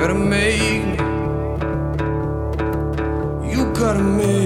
gotta make me. You gotta make.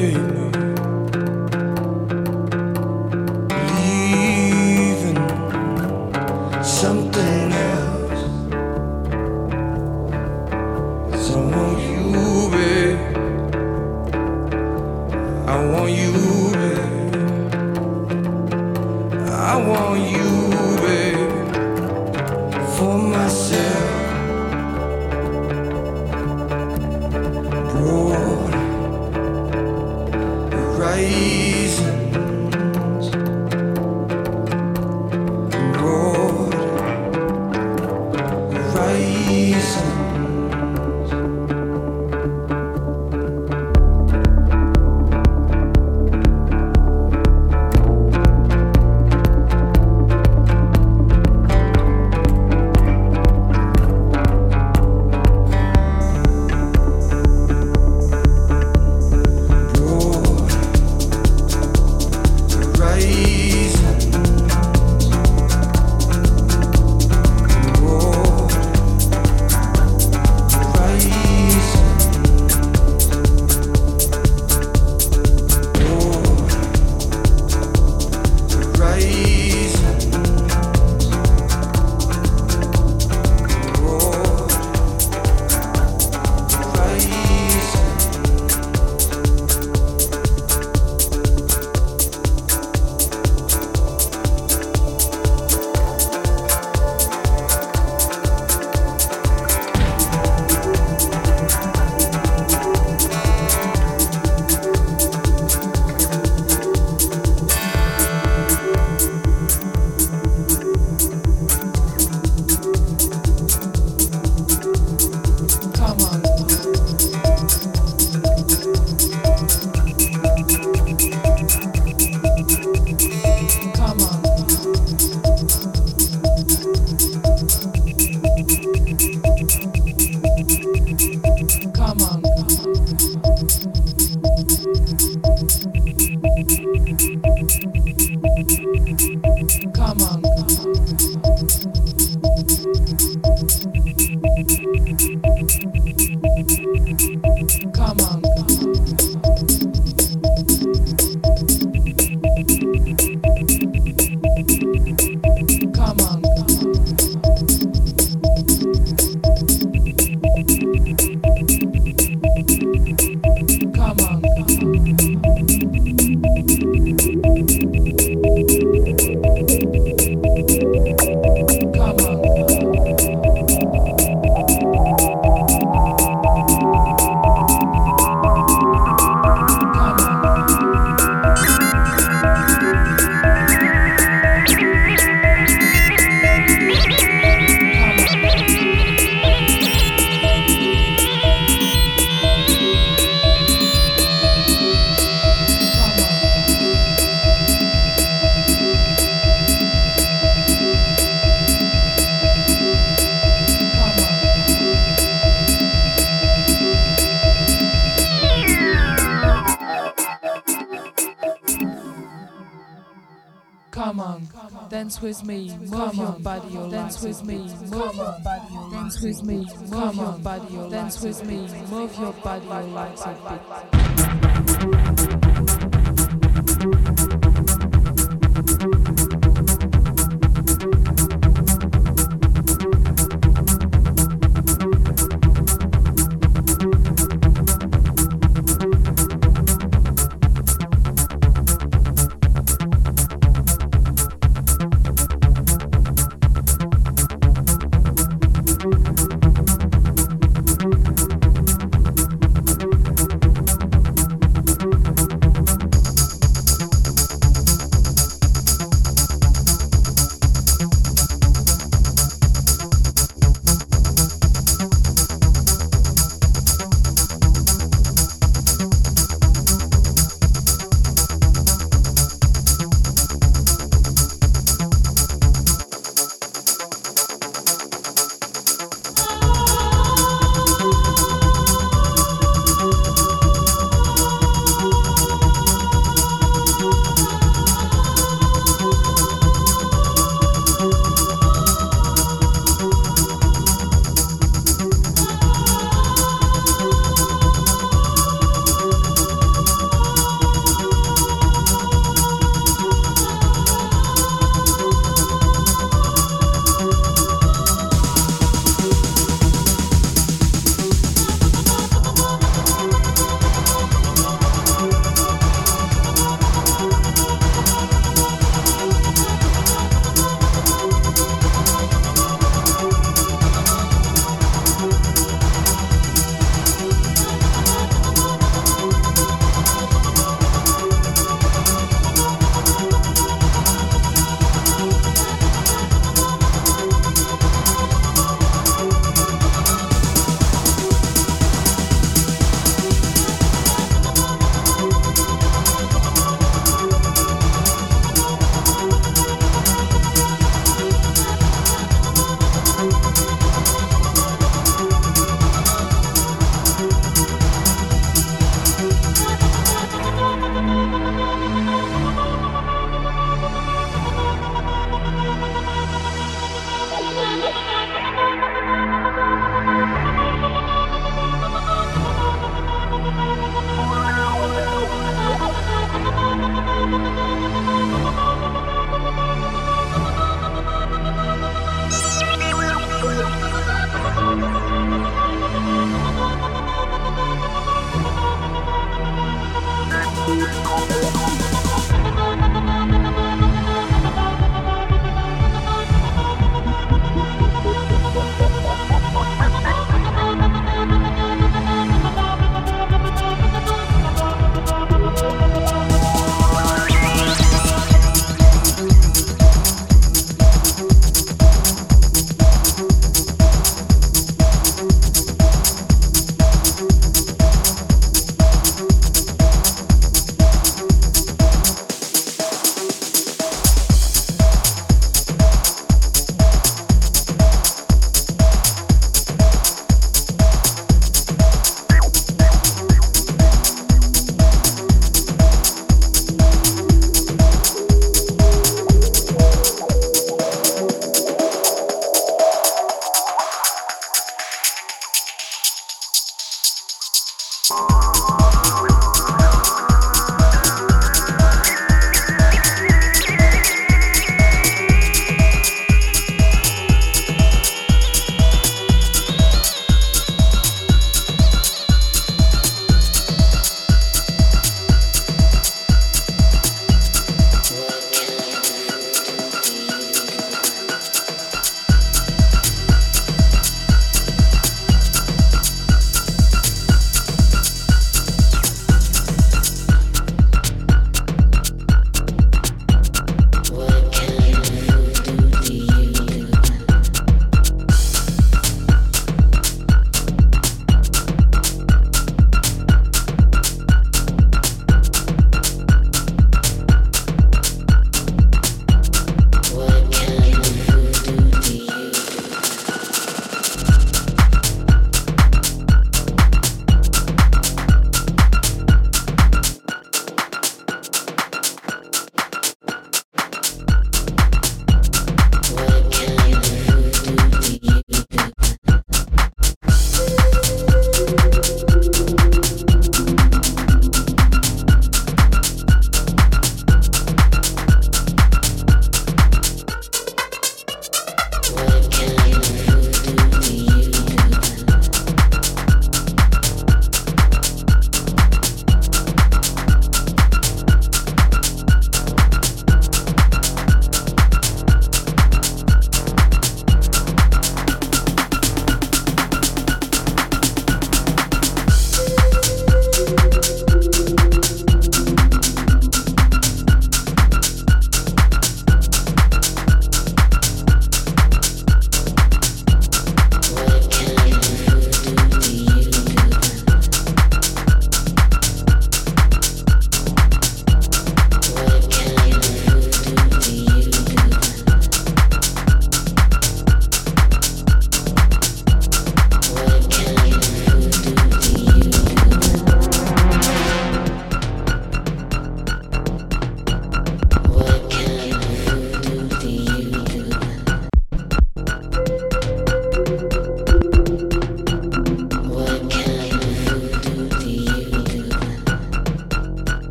Dance with me, move your body, legs a bit.